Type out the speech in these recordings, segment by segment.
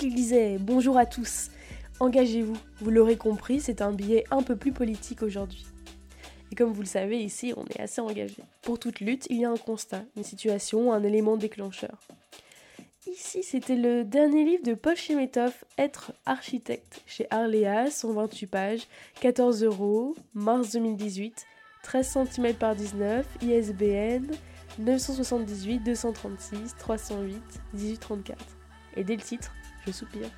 qu'il disait. Bonjour à tous. Engagez-vous. Vous l'aurez compris, c'est un billet un peu plus politique aujourd'hui. Et comme vous le savez, ici, on est assez engagé. Pour toute lutte, il y a un constat, une situation, un élément déclencheur. Ici, c'était le dernier livre de Paul Chemetov, Être architecte, chez Arléa, 128 pages, 14 euros, mars 2018, 13 cm par 19, ISBN 978 236 308 1834. Et dès le titre, je soupire.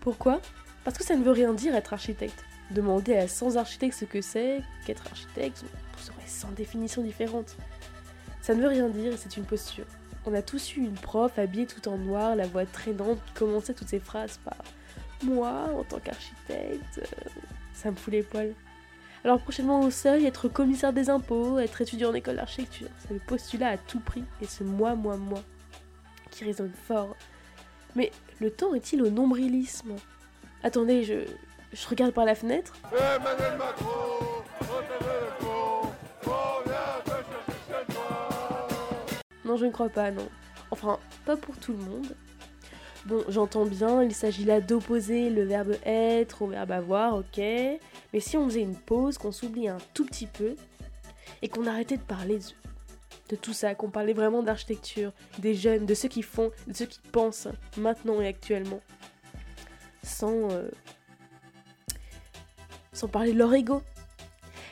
Pourquoi? Parce que ça ne veut rien dire être architecte. Demander à 100 architectes ce que c'est qu'être architecte, on serait 100 définitions différentes. Ça ne veut rien dire et c'est une posture. On a tous eu une prof habillée tout en noir, la voix traînante, qui commençait toutes ses phrases par Moi, en tant qu'architecte, euh, ça me fout les poils. Alors prochainement au seuil, être commissaire des impôts, être étudiant en école d'architecture, c'est le postulat à tout prix et ce moi, moi, moi qui résonne fort. Mais le temps est-il au nombrilisme? Attendez, je, je regarde par la fenêtre. Non, je ne crois pas, non. Enfin, pas pour tout le monde. Bon, j'entends bien, il s'agit là d'opposer le verbe être au verbe avoir, ok. Mais si on faisait une pause, qu'on s'oublie un tout petit peu, et qu'on arrêtait de parler de, tout ça, qu'on parlait vraiment d'architecture, des jeunes, de ceux qui font, de ceux qui pensent maintenant et actuellement, sans, euh, sans parler de leur ego.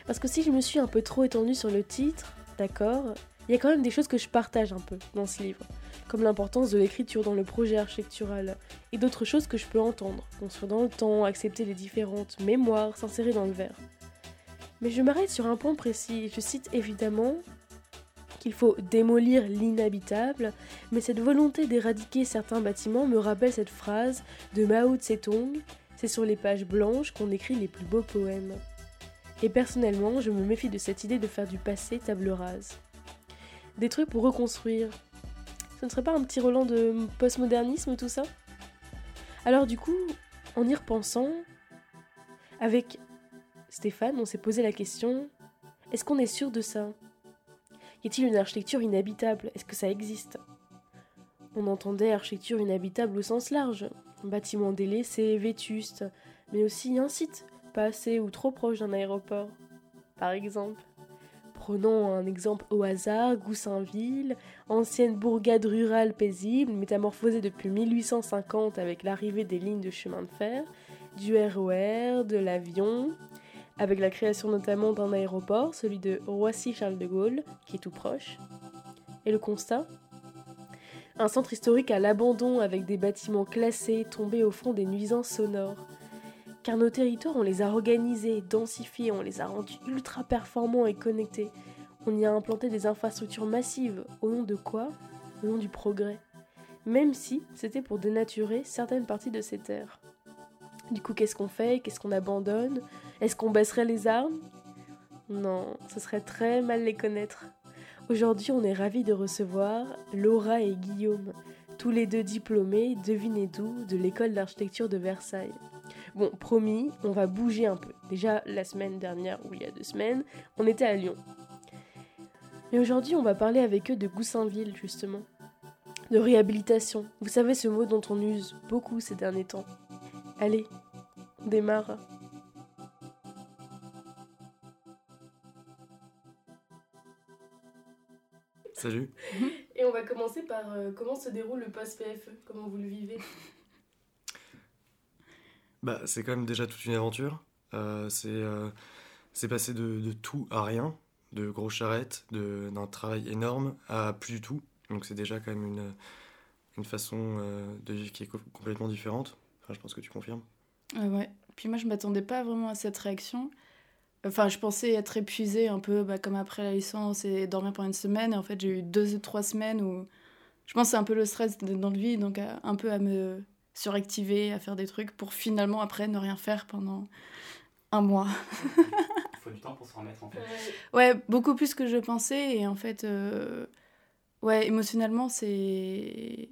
Parce que si je me suis un peu trop étendue sur le titre, d'accord, il y a quand même des choses que je partage un peu dans ce livre, comme l'importance de l'écriture dans le projet architectural, et d'autres choses que je peux entendre, construire dans le temps, accepter les différentes mémoires, s'insérer dans le verre. Mais je m'arrête sur un point précis, je cite évidemment qu'il faut démolir l'inhabitable, mais cette volonté d'éradiquer certains bâtiments me rappelle cette phrase de Mao Tse-tung, c'est sur les pages blanches qu'on écrit les plus beaux poèmes. Et personnellement, je me méfie de cette idée de faire du passé table rase trucs pour reconstruire. Ce ne serait pas un petit Roland de postmodernisme tout ça? Alors du coup, en y repensant, avec Stéphane, on s'est posé la question, est-ce qu'on est sûr de ça? Y a-t-il une architecture inhabitable? Est-ce que ça existe? On entendait architecture inhabitable au sens large, bâtiment délaissé, vétuste, mais aussi un site, pas assez ou trop proche d'un aéroport, par exemple. Prenons un exemple au hasard, Goussainville, ancienne bourgade rurale paisible, métamorphosée depuis 1850 avec l'arrivée des lignes de chemin de fer, du RER, de l'avion, avec la création notamment d'un aéroport, celui de Roissy-Charles de Gaulle, qui est tout proche. Et le constat? Un centre historique à l'abandon avec des bâtiments classés tombés au fond des nuisances sonores car nos territoires, on les a organisés, densifiés, on les a rendus ultra performants et connectés. On y a implanté des infrastructures massives. Au nom de quoi? Au nom du progrès. Même si c'était pour dénaturer certaines parties de ces terres. Du coup, qu'est-ce qu'on fait? Qu'est-ce qu'on abandonne? Est-ce qu'on baisserait les armes? Non, ce serait très mal les connaître. Aujourd'hui, on est ravis de recevoir Laura et Guillaume, tous les deux diplômés, devinez d'où, de l'école d'architecture de Versailles. Bon, promis, on va bouger un peu. Déjà, la semaine dernière, ou il y a deux semaines, on était à Lyon. Mais aujourd'hui, on va parler avec eux de Goussainville, justement. De réhabilitation. Vous savez, ce mot dont on use beaucoup ces derniers temps. Allez, on démarre. Salut. Et on va commencer par euh, comment se déroule le post-PFE, comment vous le vivez? Bah, c'est quand même déjà toute une aventure. Euh, euh, c'est passé de, de, tout à rien, de grosses charrettes, d'un travail énorme à plus du tout. Donc c'est déjà quand même une, une façon euh, de vivre qui est complètement différente. Enfin, je pense que tu confirmes. ouais. Puis moi, je m'attendais pas vraiment à cette réaction. Enfin, je pensais être épuisée un peu bah, comme après la licence et dormir pendant une semaine. Et en fait, j'ai eu deux ou trois semaines où je pense que c'est un peu le stress dans le vide, donc un peu à me suractiver, à faire des trucs pour finalement après ne rien faire pendant un mois. Il faut du temps pour se remettre en fait. Ouais, beaucoup plus que je pensais et en fait, euh, ouais, émotionnellement c'est.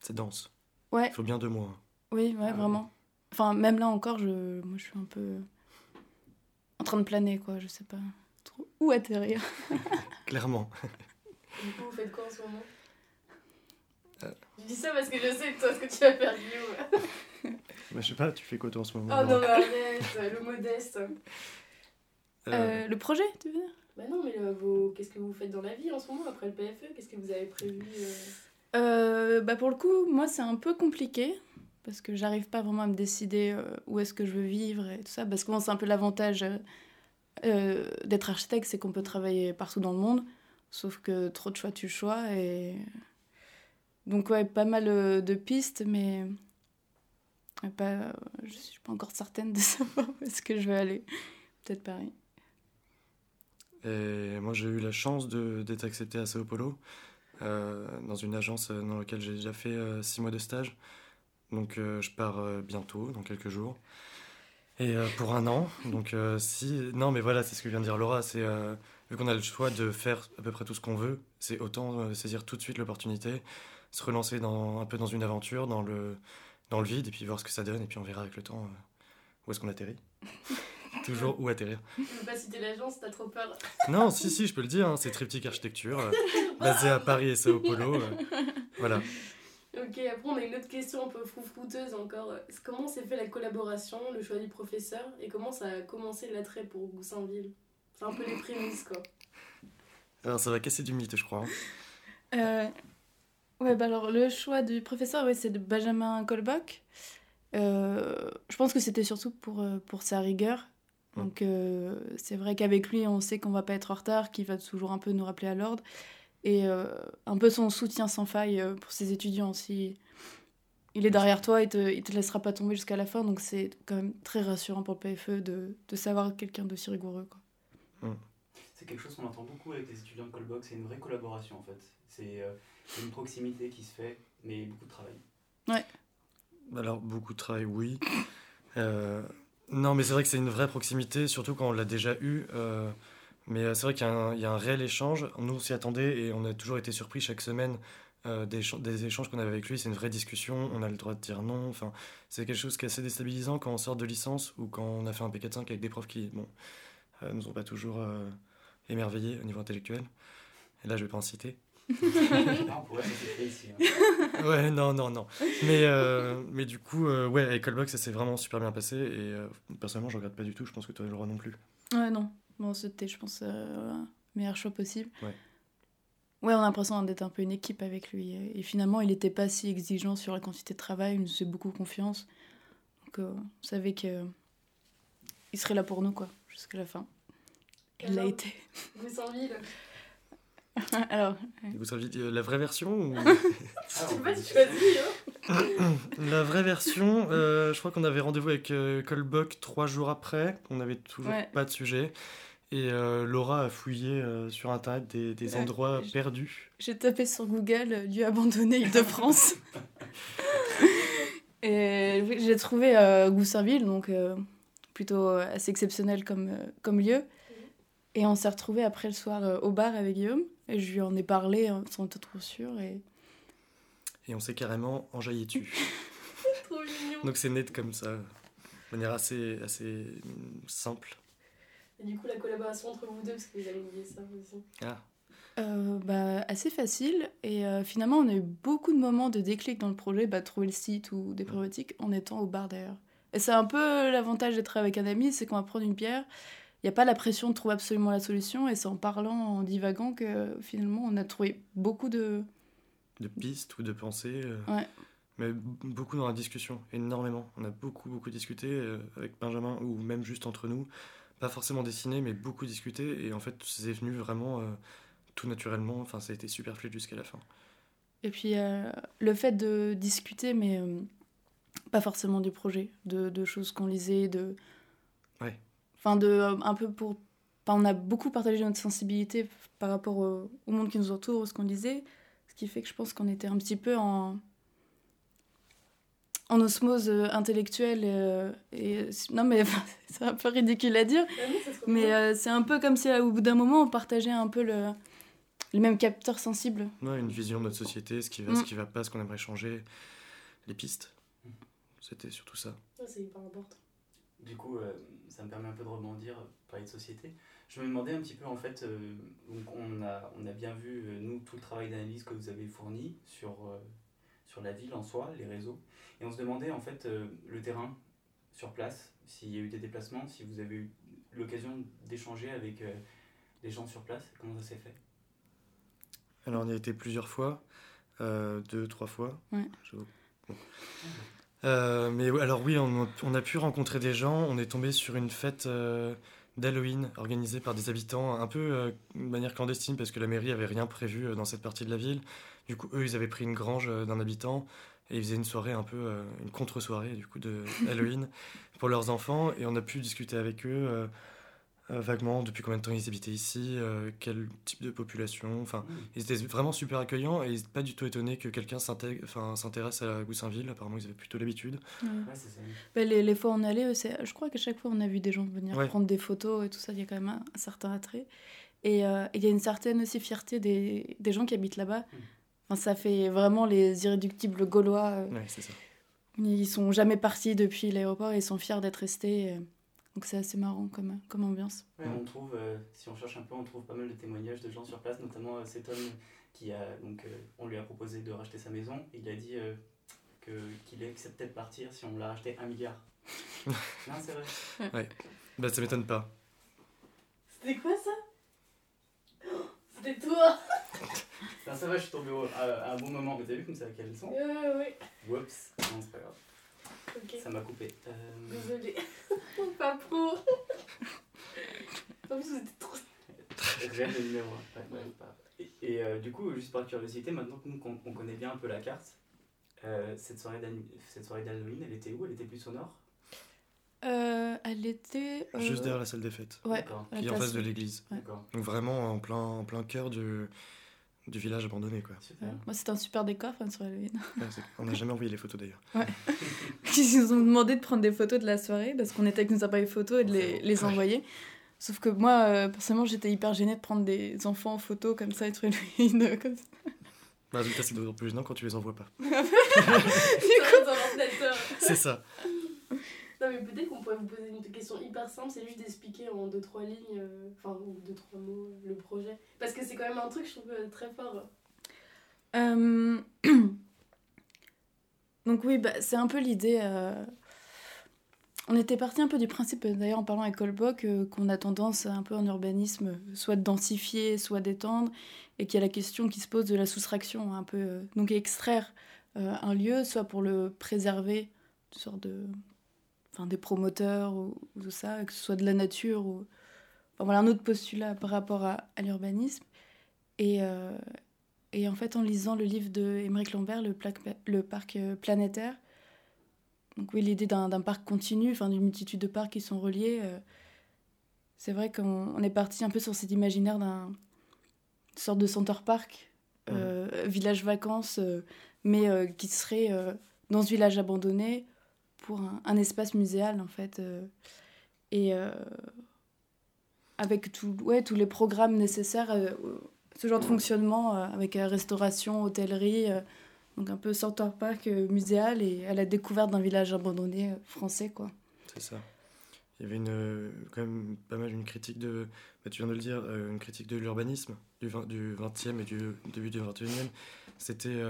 C'est dense. Ouais. Il faut bien deux mois. Oui, ouais, ah vraiment. Enfin, même là encore, je, moi je suis un peu en train de planer quoi, je sais pas trop où atterrir. Clairement. Du coup, vous faites quoi en ce moment? Je dis ça parce que je sais toi ce que tu vas faire, Guillaume. Bah, je sais pas, tu fais quoi toi en ce moment Oh non, arrête, le modeste. Euh, Euh, le projet, tu veux dire? Bah non, mais euh, vos... qu'est-ce que vous faites dans la vie en ce moment après le PFE Qu'est-ce que vous avez prévu euh bah pour le coup, moi c'est un peu compliqué parce que j'arrive pas vraiment à me décider euh, où est-ce que je veux vivre et tout ça. Parce que c'est un peu l'avantage euh, d'être architecte, c'est qu'on peut travailler partout dans le monde, sauf que trop de choix tu choix et donc ouais, pas mal de pistes, mais pas, je suis pas encore certaine de savoir où est-ce que je vais aller. Peut-être Paris. Et moi, j'ai eu la chance d'être accepté à Sao Paulo, dans une agence euh, dans laquelle j'ai déjà fait euh, six mois de stage. Donc, euh, je pars euh, bientôt, dans quelques jours. Et euh, pour un an. Donc, euh, si. Non, mais voilà, c'est ce que vient de dire Laura. C'est euh, vu qu'on a le choix de faire à peu près tout ce qu'on veut, c'est autant euh, saisir tout de suite l'opportunité, se relancer un peu dans une aventure, dans le, dans le vide, et puis voir ce que ça donne. Et puis, on verra avec le temps euh, où est-ce qu'on atterrit. Toujours où atterrir. Tu veux pas citer l'agence, t'as trop peur. Non, si, si, je peux le dire, hein, c'est Triptyque Architecture, euh, basé à Paris et Sao Paulo. euh, voilà. Ok, après on a une autre question un peu froufrouteuse encore. Comment s'est fait la collaboration, le choix du professeur et comment ça a commencé l'attrait pour Goussainville? C'est un peu les prémices quoi. Alors, ça va casser du mythe, je crois. hein. Euh, ouais, bah alors le choix du professeur, ouais, c'est de Benjamin Kolbach. Euh, je pense que c'était surtout pour, pour sa rigueur. Ouais. Donc euh, c'est vrai qu'avec lui, on sait qu'on va pas être en retard, qu'il va toujours un peu nous rappeler à l'ordre. Et euh, un peu son soutien sans faille euh, pour ses étudiants aussi. Il est derrière toi, il te, il te laissera pas tomber jusqu'à la fin, donc c'est quand même très rassurant pour le PFE de, de savoir quelqu'un d'aussi rigoureux. Quoi. C'est quelque chose qu'on entend beaucoup avec les étudiants de Colbox, c'est une vraie collaboration en fait. C'est euh, une proximité qui se fait, mais beaucoup de travail. Alors, beaucoup de travail, oui. Euh, non, mais c'est vrai que c'est une vraie proximité, surtout quand on l'a déjà eu. euh, mais euh, c'est vrai qu'il y, a un- il y a un réel échange. Nous, on s'y attendait et on a toujours été surpris chaque semaine euh, des, écha- des échanges qu'on avait avec lui. C'est une vraie discussion, on a le droit de dire non. Enfin, c'est quelque chose qui est assez déstabilisant quand on sort de licence ou quand on a fait un P4-5 avec des profs qui, bon, euh, nous ont pas toujours euh, émerveillés au niveau intellectuel. Et là, je vais pas en citer. On pourrait s'associer ici. hein. Ouais, non, non, non. Mais, euh, mais du coup, euh, ouais, avec Callbox, ça s'est vraiment super bien passé. Et euh, personnellement, je regrette pas du tout. Je pense que toi, Laura non plus. Ouais, non. Bon, c'était, je pense, euh, le meilleur choix possible. Ouais. Ouais, on a l'impression d'être un peu une équipe avec lui. Et finalement, il n'était pas si exigeant sur la quantité de travail. Il nous faisait beaucoup confiance. Donc, euh, on savait que il serait là pour nous, quoi, jusqu'à la fin. Il l'a été. Goussainville Alors, Vous savez euh, la vraie version ou... Ah, hein La vraie version, euh, je crois qu'on avait rendez-vous avec euh, Colbock trois jours après. On n'avait toujours Ouais. pas de sujet. Et euh, Laura a fouillé euh, sur internet des, des Ouais. endroits perdus. j'ai tapé sur Google euh, lieu abandonné Île-de-France. Et j'ai trouvé euh, Goussainville, donc euh, plutôt assez exceptionnel comme, euh, comme lieu. Et on s'est retrouvés après le soir euh, au bar avec Guillaume. Et je lui en ai parlé hein, sans être trop sûre. Et... Et on s'est carrément enjaillé dessus. Trop mignon Donc c'est net comme ça. De manière assez, assez mm, simple. Et du coup, la collaboration entre vous deux, parce que vous allez me dire ça aussi. Ah, Euh, bah, assez facile. Et euh, finalement, on a eu beaucoup de moments de déclic dans le projet, bah, trouver le site ou des problématiques en étant au bar d'ailleurs. Et c'est un peu l'avantage d'être avec un ami, c'est qu'on va prendre une bière. Il n'y a pas la pression de trouver absolument la solution. Et c'est en parlant, en divagant que finalement, on a trouvé beaucoup de. de pistes ou de pensées. euh, Ouais. Mais beaucoup dans la discussion, énormément. On a beaucoup, beaucoup discuté euh, avec Benjamin ou même juste entre nous. Pas forcément dessiné, mais beaucoup discuté. Et en fait, c'est venu vraiment euh, tout naturellement. Enfin, ça a été super fluide jusqu'à la fin. Et puis le fait de discuter, mais pas forcément du projet, de, de choses qu'on lisait, de. Ouais. Enfin, de. euh, un peu pour. Enfin, on a beaucoup partagé notre sensibilité par rapport au, au monde qui nous entoure, ce qu'on lisait, ce qui fait que je pense qu'on était un petit peu en. en osmose euh, intellectuelle. euh, et, non, mais c'est un peu ridicule à dire, Ah se mais euh, c'est un peu comme si au bout d'un moment on partageait un peu le, les mêmes capteurs sensibles. Ouais, une vision de notre société, ce qui va, Mm. ce qui va pas, ce qu'on aimerait changer, les pistes. C'était surtout ça. Ça, c'est hyper important. Du coup, euh, ça me permet un peu de rebondir, parler de société. Je me demandais un petit peu, en fait, euh, donc on, a, on a bien vu, euh, nous, tout le travail d'analyse que vous avez fourni sur euh, sur la ville en soi, les réseaux. Et on se demandait en fait euh, le terrain sur place, s'il y a eu des déplacements, si vous avez eu l'occasion d'échanger avec euh, des gens sur place, comment ça s'est fait? Alors, on y a été plusieurs fois, euh, deux, trois fois. Ouais. Je- bon. Euh, mais alors oui, on, a pu rencontrer des gens. On est tombé sur une fête euh, d'Halloween organisée par des habitants, un peu euh, de manière clandestine, parce que la mairie avait rien prévu dans cette partie de la ville. Du coup, eux, ils avaient pris une grange d'un habitant et ils faisaient une soirée un peu, une contre-soirée du coup de Halloween pour leurs enfants. Et on a pu discuter avec eux vaguement depuis combien de temps ils habitaient ici, euh, quel type de population. Enfin, ils étaient vraiment super accueillants et ils n'étaient pas du tout étonnés que quelqu'un s'intègre- enfin, s'intéresse à Goussainville. Apparemment, ils avaient plutôt l'habitude. Ouais. Ouais. Bah, les, les fois où on allait, euh, c'est- je crois qu'à chaque fois on a vu des gens venir Ouais. prendre des photos et tout ça, il y a quand même un, un certain attrait. Et euh, il y a une certaine aussi fierté des, des gens qui habitent là-bas. Enfin, ça fait vraiment les irréductibles gaulois. euh, Ouais, c'est ça. Ils sont jamais partis depuis l'aéroport et ils sont fiers d'être restés. euh, Donc c'est assez marrant comme, comme ambiance. Ouais, on trouve, euh, si on cherche un peu, on trouve pas mal de témoignages de gens sur place, notamment euh, cet homme qui a, donc, euh, on lui a proposé de racheter sa maison. Il a dit euh, que, qu'il acceptait de partir si on l'a racheté un milliard. non, c'est vrai. Bah, ça m'étonne pas. C'était quoi ça? Oh, C'était toi Non, ça va, je suis tombé au- à, à un bon moment. Mais t'as vu comme ça, quelle leçon Ouais, ouais, Whoops, non, c'est pas grave. Ça m'a coupé. Euh, Désolée. pas pro. En plus, c'était trop. Réel le numéro un. Ouais, ouais, pas- Et, et, euh, du coup, juste par curiosité, maintenant que nous qu'on on connaît bien un peu la carte, euh, cette soirée d'Halloween, cette soirée d'Halloween, elle était où? Elle était plus au nord? Euh, elle était. euh, Juste derrière la salle des fêtes, Ouais, qui est en face de l'église. Ouais. D'accord. Donc vraiment en plein, en plein cœur du, du village abandonné. Quoi. Super. Ouais. Moi, c'était un super décor enfin, sur Halloween. Ouais, on n'a jamais envoyé les photos d'ailleurs. Ils nous ont demandé de prendre des photos de la soirée parce qu'on était avec nos appareils photo et de les, les envoyer. Sauf que moi, euh, personnellement, j'étais hyper gênée de prendre des enfants en photo comme ça et sur Halloween. euh, comme ça. Bah, résultat, c'est d'autant plus gênant quand tu les envoies pas. C'est ça. Non, mais peut-être qu'on pourrait vous poser une question hyper simple, c'est juste d'expliquer en 2-3 lignes, euh, enfin, ou 2-3 mots, euh, le projet. Parce que c'est quand même un truc, je trouve, euh, très fort. Donc oui, bah, c'est un peu l'idée. On était parti un peu du principe, d'ailleurs en parlant avec Colbock, qu'on a tendance un peu en urbanisme, soit de densifier, soit d'étendre, et qu'il y a la question qui se pose de la soustraction, un peu. Donc extraire un lieu, soit pour le préserver, une sorte de... Enfin, des promoteurs ou, ou tout ça, que ce soit de la nature ou... Enfin voilà, un autre postulat par rapport à, à l'urbanisme. Et, euh, et en fait, en lisant le livre de Émeric Lambert, le, plaque- le parc euh, planétaire, donc oui, l'idée d'un parc continu, enfin d'une multitude de parcs qui sont reliés, euh, c'est vrai qu'on on est parti un peu sur cet imaginaire d'un sorte de center park, euh, village vacances, mais qui serait dans ce village abandonné un, espace muséal en fait. euh, et euh, avec tout, ouais, tous les programmes nécessaires, euh, ce genre de fonctionnement avec restauration, hôtellerie, donc un peu center park muséal et à la découverte d'un village abandonné français quoi. C'est ça. Il y avait une, quand même pas mal une critique de, bah, tu viens de le dire, une critique de l'urbanisme du, 20, du 20e et du début du 21e. C'était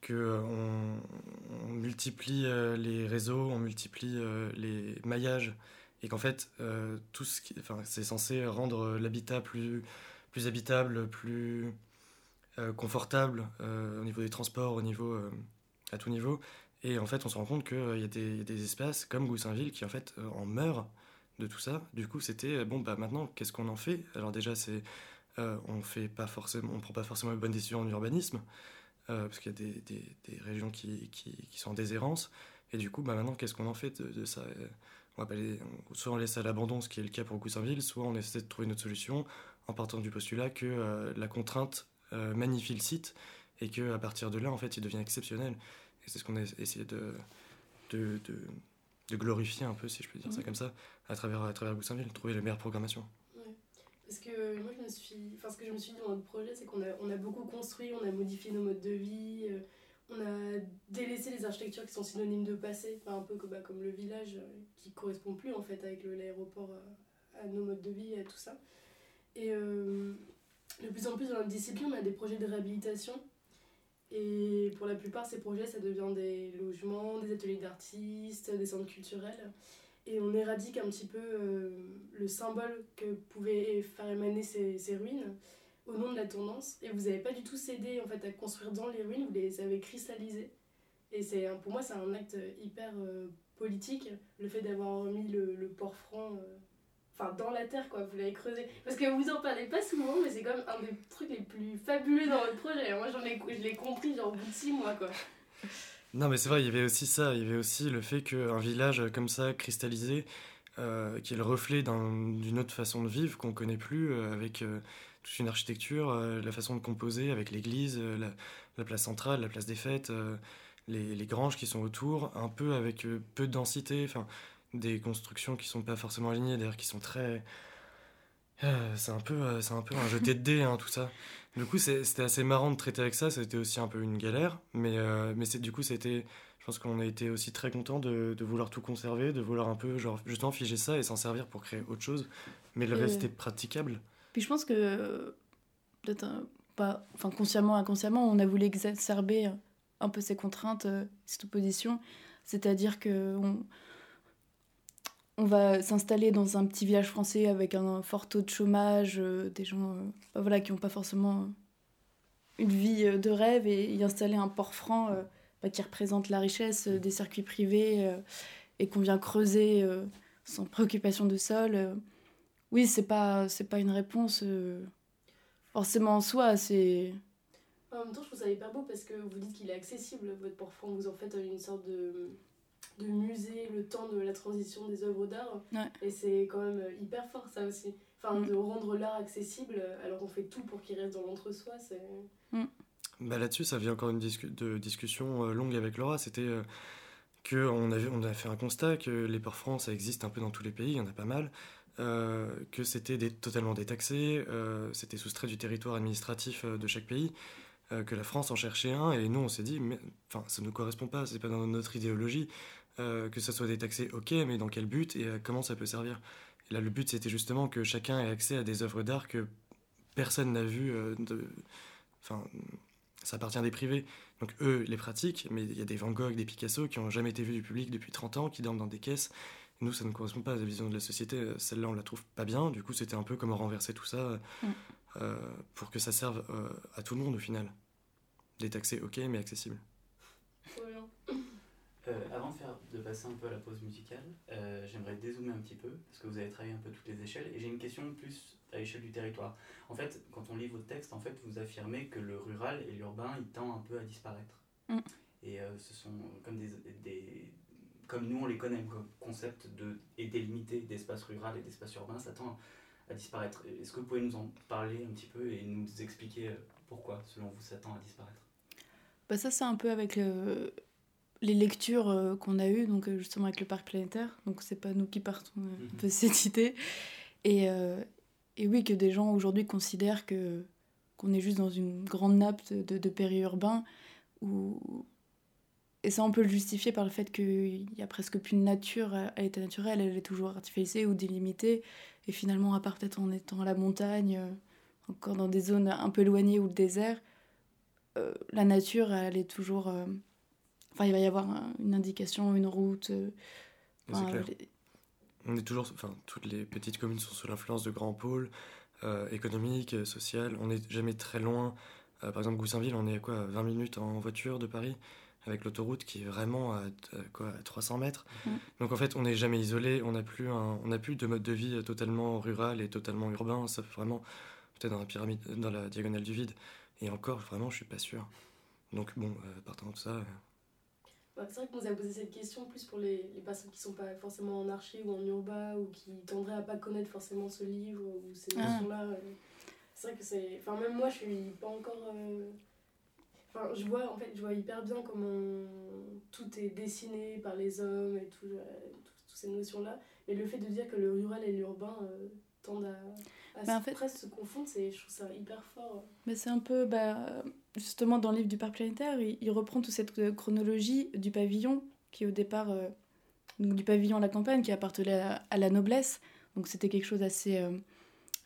que euh, multiplie euh, les réseaux, on multiplie euh, les maillages et qu'en fait tout ce enfin, c'est censé rendre l'habitat plus, plus habitable, plus confortable au niveau des transports, au niveau, à tout niveau. Et en fait, on se rend compte qu'il y, a des- espaces comme Goussainville qui en fait en meurent de tout ça. Du coup, c'était bon, bah maintenant, qu'est-ce qu'on en fait? Alors déjà, c'est on fait prend pas forcément les bonnes décisions en urbanisme euh, parce qu'il y a des, des- des régions qui, qui, qui sont en déshérence. Et du coup, bah maintenant, qu'est-ce qu'on en fait de, de ça Euh, on les- Soit on laisse à l'abandon, ce qui est le cas pour Goussainville, soit on essaie de trouver une autre solution en partant du postulat que euh, la contrainte euh, magnifie le site et que à partir de là, en fait, il devient exceptionnel. Et c'est ce qu'on a essayé de, de, de, de glorifier un peu, si je peux dire ça comme ça, à travers, à travers Goussainville, trouver la meilleure programmation. Parce que moi, je me suis... Enfin, ce que je me suis dit dans notre projet, c'est qu'on a, on a beaucoup construit, on a modifié nos modes de vie, euh, on a délaissé les architectures qui sont synonymes de passé, un peu comme, bah, comme le village euh, qui correspond plus en fait avec l'aéroport euh, à nos modes de vie et à tout ça. Et euh, de plus en plus dans notre discipline, on a des projets de réhabilitation. Et pour la plupart, ces projets, ça devient des logements, des ateliers d'artistes, des centres culturels. Et on éradique un petit peu euh, le symbole que pouvaient faire émaner ces, ruines au nom de la tendance. Et vous n'avez pas du tout cédé en fait, à construire dans les ruines, vous les avez cristallisées. Et pour moi, c'est un acte hyper euh, politique, le fait d'avoir mis le, le port franc euh, enfin dans la terre quoi, vous l'avez creusé. Parce que vous en parlez pas souvent, mais c'est quand même un des trucs les plus fabuleux dans votre projet. Moi j'en ai, je l'ai compris genre au bout de six mois quoi. Non mais c'est vrai, il y avait aussi ça, il y avait aussi le fait qu'un village comme ça, cristallisé, euh, qui est le reflet d'une autre façon de vivre qu'on connaît plus, euh, avec euh, toute une architecture, euh, la façon de composer, avec l'église, la, la, place centrale, la place des fêtes, les, les, granges qui sont autour, un peu avec peu de densité, enfin des constructions qui sont pas forcément alignées, d'ailleurs qui sont très... C'est un, peu, un peu un jeté de dés, hein, tout ça. Du coup, c'était assez marrant de traiter avec ça, c'était aussi un peu une galère, mais, euh, mais du coup, c'était... Je pense qu'on a été aussi très content de, de, vouloir tout conserver, de vouloir un peu, genre, justement figer ça et s'en servir pour créer autre chose, mais le reste est praticable. Puis je pense que, peut-être pas, enfin, consciemment, inconsciemment, on a voulu exacerber un peu ces contraintes, cette opposition, c'est-à-dire que... On, on va s'installer dans un petit village français avec un fort taux de chômage, euh, des gens euh, bah voilà, qui n'ont pas forcément une vie euh, de rêve, et y installer un port franc euh, bah, qui représente la richesse euh, des circuits privés euh, et qu'on vient creuser euh, sans préoccupation de sol. oui, c'est pas, pas une réponse forcément en soi, c'est. En même temps, je trouve ça hyper beau parce que vous dites qu'il est accessible, votre port franc. Vous en faites une sorte de de musée le temps de la transition des œuvres d'art. Ouais. Et c'est quand même hyper fort ça aussi. Enfin, mm. de rendre l'art accessible alors qu'on fait tout pour qu'il reste dans l'entre-soi, c'est... Mm. Bah Là-dessus, ça vient encore une discu de discussion euh, longue avec Laura. C'était euh, qu'on a, on a fait un constat que les ports francs, ça existe un peu dans tous les pays, il y en a pas mal. Euh, que c'était totalement détaxé, euh, c'était soustrait du territoire administratif de chaque pays, euh, que la France en cherchait un, et nous on s'est dit, mais enfin ça ne nous correspond pas, c'est pas dans notre idéologie, euh, que ça soit détaxé, ok, mais dans quel but et euh, comment ça peut servir? Et là, le but, c'était justement que chacun ait accès à des œuvres d'art que personne n'a vues. Euh, de... Enfin, ça appartient à des privés. Donc eux les pratiquent, mais il y a des Van Gogh, des Picasso qui n'ont jamais été vus du public depuis 30 ans, qui dorment dans des caisses. Nous, ça ne correspond pas à la vision de la société. Celle-là, on la trouve pas bien. Du coup, c'était un peu comme renverser tout ça mm. euh, pour que ça serve euh, à tout le monde au final. Détaxé, ok, mais accessible. Euh, avant de, faire, de passer un peu à la pause musicale, euh, j'aimerais dézoomer un petit peu, parce que vous avez travaillé un peu toutes les échelles, et j'ai une question plus à l'échelle du territoire. En fait, quand on lit votre texte, en fait, vous affirmez que le rural et l'urbain, il tend un peu à disparaître. Mm. Et euh, ce sont comme des, des, Comme nous, on les connaît comme concept de, et délimité d'espace rural et d'espace urbain, ça tend à disparaître. Est-ce que vous pouvez nous en parler un petit peu et nous expliquer pourquoi, selon vous, ça tend à disparaître? Bah Ça, c'est un peu avec le les lectures euh, qu'on a eues, donc euh, justement avec le parc planétaire, donc c'est pas nous qui partons euh, mm -hmm. de cette idée. Et, et oui, que des gens aujourd'hui considèrent que qu'on est juste dans une grande nappe de, de, de périurbain, où... et ça on peut le justifier par le fait qu'il y a presque plus de nature à l'état naturel, elle est toujours artificialisée ou délimitée, et finalement, à part peut-être en étant à la montagne, encore dans des zones un peu éloignées ou le désert, euh, la nature, elle est toujours Enfin, il va y avoir une indication, une route. Euh, les... On est toujours, enfin, toutes les petites communes sont sous l'influence de grands pôles euh, économiques, sociaux. On n'est jamais très loin. Euh, par exemple, Goussainville, on est à quoi 20 minutes en voiture de Paris, avec l'autoroute qui est vraiment à, à quoi, à 300 mètres. Mmh. Donc en fait, on n'est jamais isolé. On n'a plus, un, on a plus de mode de vie totalement rural et totalement urbain. Ça vraiment peut-être dans la pyramide, dans la diagonale du vide. Et encore, vraiment, je suis pas sûr. Donc bon, euh, partant de ça. C'est vrai qu'on nous a posé cette question plus pour les, les personnes qui sont pas forcément en archi ou en urbain ou qui tendraient à pas connaître forcément ce livre ou ces Ah. notions-là. euh. C'est vrai que c'est. Enfin, même moi, je suis pas encore. euh, Enfin, je vois, en fait, je vois hyper bien comment tout est dessiné par les hommes et tout, euh, tout- toutes ces notions-là. Et le fait de dire que le rural et l'urbain euh, tendent à, à en fait- presque se confondre, c'est- je trouve ça hyper fort. Mais c'est un peu, bah, justement, dans le livre du parc planétaire, il, il reprend toute cette chronologie du pavillon, qui au départ, euh, donc du pavillon à la campagne, qui appartenait à, à la noblesse. Donc c'était quelque chose d'assez euh,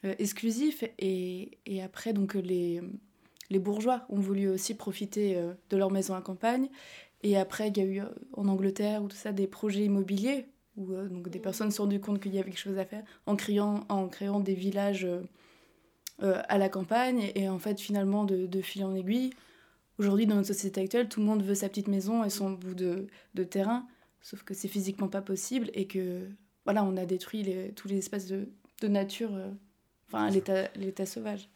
euh, exclusif. Et, et après, donc les, les bourgeois ont voulu aussi profiter de leur maison à campagne. Et après, il y a eu en Angleterre ou tout ça des projets immobiliers où donc des personnes se sont rendues compte qu'il y avait quelque chose à faire en créant, en créant des villages à la campagne. Et, en fait, finalement, de, de fil en aiguille, aujourd'hui, dans notre société actuelle, tout le monde veut sa petite maison et son bout de, de terrain. Sauf que c'est physiquement pas possible et que voilà, on a détruit les, tous les espaces de, de nature, euh, enfin l'état sauvage.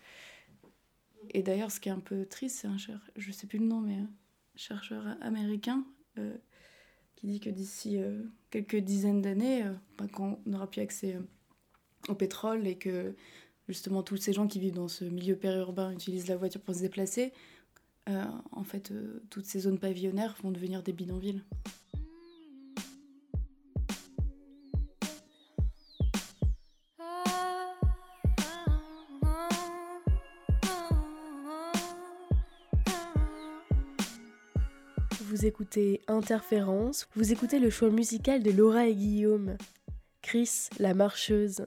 Et d'ailleurs, ce qui est un peu triste, c'est un chercheur, je sais plus le nom, mais un chercheur américain euh, qui dit que d'ici euh, quelques dizaines d'années, bah, quand on n'aura plus accès au pétrole et que justement tous ces gens qui vivent dans ce milieu périurbain utilisent la voiture pour se déplacer, en fait, toutes ces zones pavillonnaires vont devenir des bidonvilles. Vous écoutez Interférence, vous écoutez le choix musical de Laura et Guillaume. Chris, la marcheuse.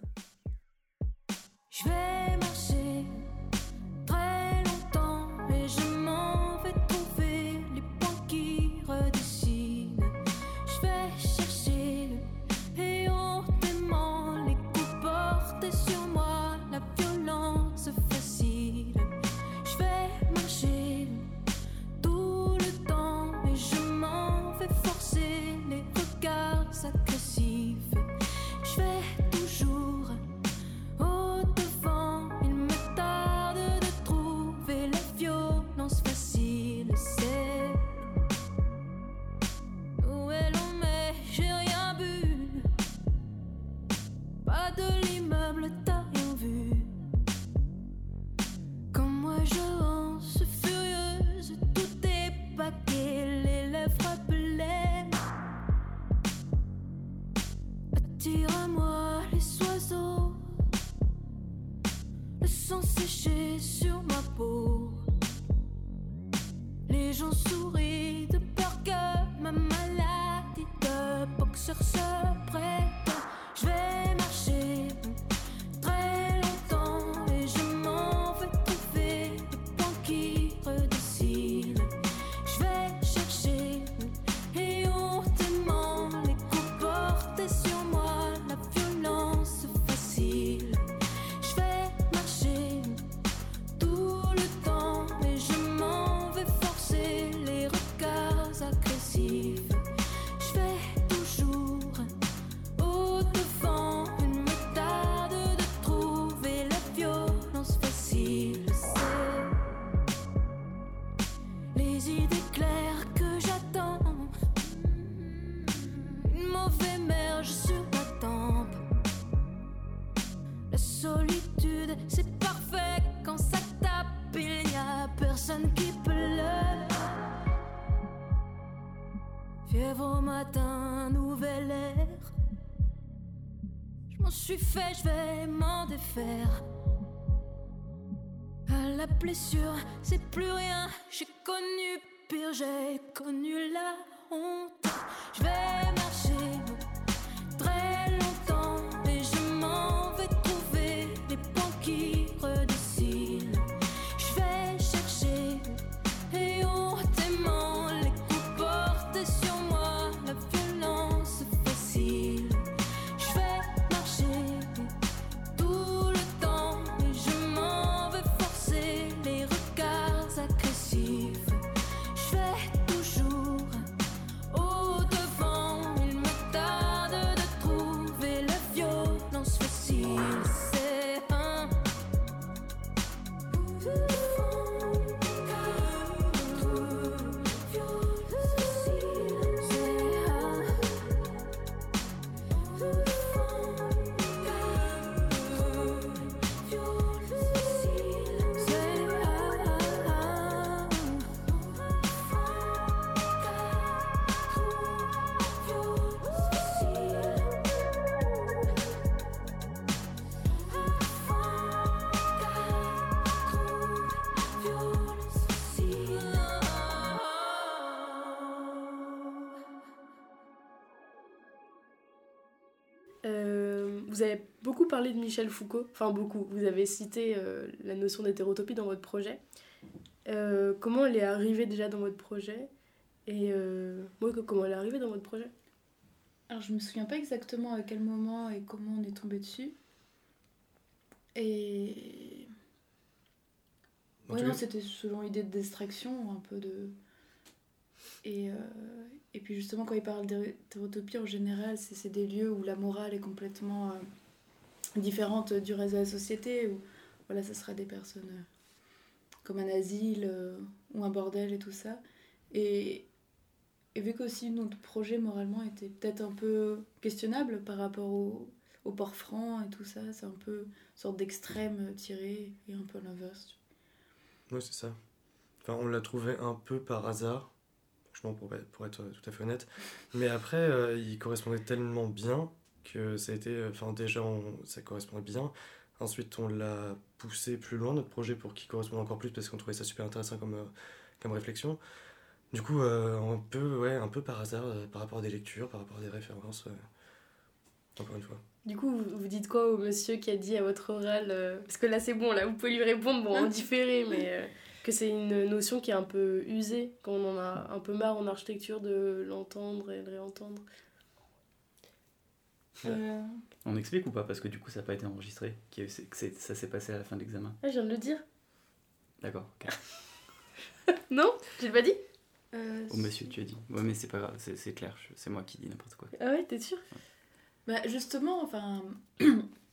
Je suis fait, je vais m'en défaire. La blessure, c'est plus rien. J'ai connu pire, j'ai connu la vous avez beaucoup parlé de Michel Foucault, enfin beaucoup. Vous avez cité euh, la notion d'hétérotopie dans votre projet. Euh, comment elle est arrivée déjà dans votre projet? Et euh, moi, que- comment elle est arrivée dans votre projet? Alors, je me souviens pas exactement à quel moment et comment on est tombé dessus. Et. Ouais, non, c'était selon idée de distraction, un peu de. Et, euh, et puis justement, quand il parle d'hétérotopie, en général, c'est c'est des lieux où la morale est complètement euh, différente du reste de la société, où voilà, ça sera des personnes euh, comme un asile euh, ou un bordel et tout ça. Et, et vu qu'aussi notre projet moralement était peut-être un peu questionnable par rapport au, au port franc et tout ça, c'est un peu une sorte d'extrême tiré et un peu l'inverse. Oui, c'est ça. Enfin, on l'a trouvé un peu par hasard, franchement, pour, pour être tout à fait honnête. Mais après, euh, il correspondait tellement bien que ça a été. euh, Enfin, déjà, on- ça correspondait bien. Ensuite, on l'a poussé plus loin, notre projet, pour qu'il corresponde encore plus, parce qu'on trouvait ça super intéressant comme, euh, comme réflexion. Du coup, euh, un, peu, ouais, un peu par hasard, par rapport à des lectures, par rapport à des références. euh, encore une fois. Du coup, vous, vous dites quoi au monsieur qui a dit à votre oral euh, Parce que là, c'est bon, là, vous pouvez lui répondre, bon, en différé, mais euh, que c'est une notion qui est un peu usée, quand on en a un peu marre en architecture de l'entendre et de réentendre. Euh, On explique ou pas Parce que du coup, ça n'a pas été enregistré. que ça s'est passé à la fin de l'examen? Ah, je viens de le dire. D'accord. ok. Non J'ai pas dit euh, Au monsieur, tu as dit. Ouais, mais c'est pas grave, c'est clair, c'est moi qui dis n'importe quoi. Ah ouais, t'es sûr? Bah, justement, enfin,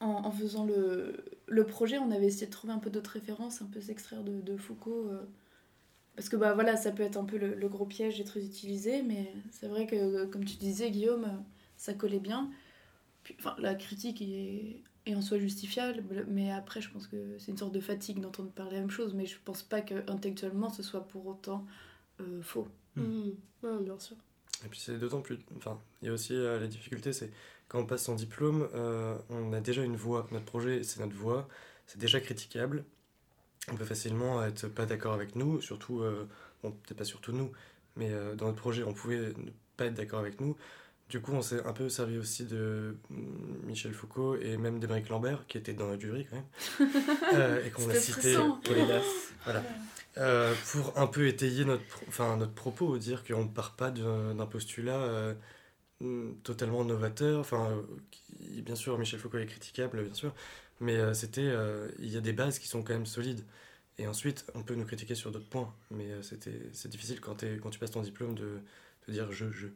en, en faisant le, le projet, on avait essayé de trouver un peu d'autres références, un peu s'extraire de, de Foucault. euh, parce que bah, voilà, ça peut être un peu le, le gros piège et très utilisé, mais c'est vrai que, comme tu disais, Guillaume, ça collait bien. Puis, enfin, la critique est, est en soi justifiable, mais après, je pense que c'est une sorte de fatigue d'entendre parler la même chose, mais je pense pas qu'intellectuellement, ce soit pour autant euh, faux. Mm. Mhm. Ouais, bien sûr. Et puis c'est d'autant plus. Enfin, il y a aussi euh, la difficulté, c'est quand on passe son diplôme, euh, on a déjà une voix. Notre projet, c'est notre voix. C'est déjà critiquable. On peut facilement être pas d'accord avec nous, surtout, euh, bon, peut-être pas surtout nous, mais euh, dans notre projet, on pouvait ne pas être d'accord avec nous. Du coup, on s'est un peu servi aussi de mm, Michel Foucault et même d'Émeric Lambert, qui était dans notre jury quand même, et qu'on a cité. Voilà. Voilà. Pour un peu étayer notre, pro- enfin, notre propos, dire qu'on ne part pas d'un postulat totalement novateur. Enfin, euh, bien sûr, Michel Foucault est critiquable, bien sûr, mais euh, c'était, euh, il y a des bases qui sont quand même solides. Et ensuite, on peut nous critiquer sur d'autres points, mais c'était, c'est difficile quand, tu passes ton diplôme de, de dire je, je.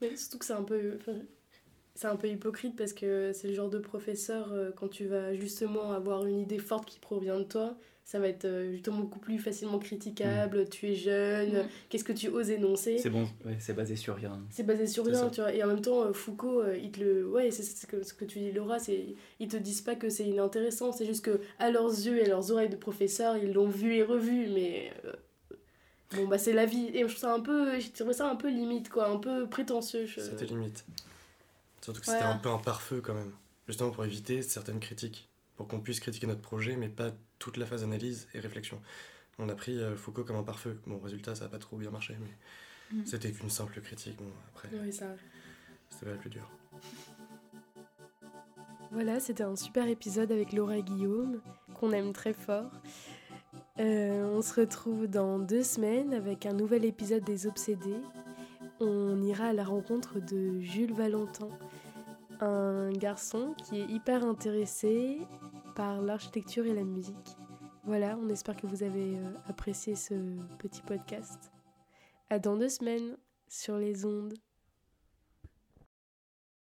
Mais surtout que c'est un peu. c'est un peu hypocrite parce que c'est le genre de professeur, quand tu vas justement avoir une idée forte qui provient de toi, ça va être euh, justement beaucoup plus facilement critiquable. Tu es jeune, Mm. qu'est-ce que tu oses énoncer C'est bon, ouais, c'est basé sur rien. C'est basé sur rien, ça. tu vois. Et en même temps, euh, Foucault, euh, il te le. Ouais, c'est c'est ce que, ce que tu dis, Laura, c'est. Ils te disent pas que c'est inintéressant, c'est juste que, à leurs yeux et à leurs oreilles de professeurs, ils l'ont vu et revu, mais. Bon, bah, c'est la vie. Et je trouve ça un peu. J'ai trouvé ça un peu limite, quoi, un peu prétentieux. je- C'était limite. Surtout que Ouais. c'était un peu un pare-feu quand même, justement pour éviter certaines critiques, pour qu'on puisse critiquer notre projet, mais pas toute la phase d'analyse et réflexion. On a pris euh, Foucault comme un pare-feu. Bon, résultat, ça n'a pas trop bien marché, mais Mm. c'était qu'une simple critique. Bon, après, Oui, ça. c'était pas le plus dur. Voilà, c'était un super épisode avec Laura et Guillaume, qu'on aime très fort. Euh, on se retrouve dans deux semaines avec un nouvel épisode des Obsédés. On ira à la rencontre de Jules Valentin, un garçon qui est hyper intéressé par l'architecture et la musique. Voilà, on espère que vous avez euh, apprécié ce petit podcast. À dans deux semaines sur les ondes.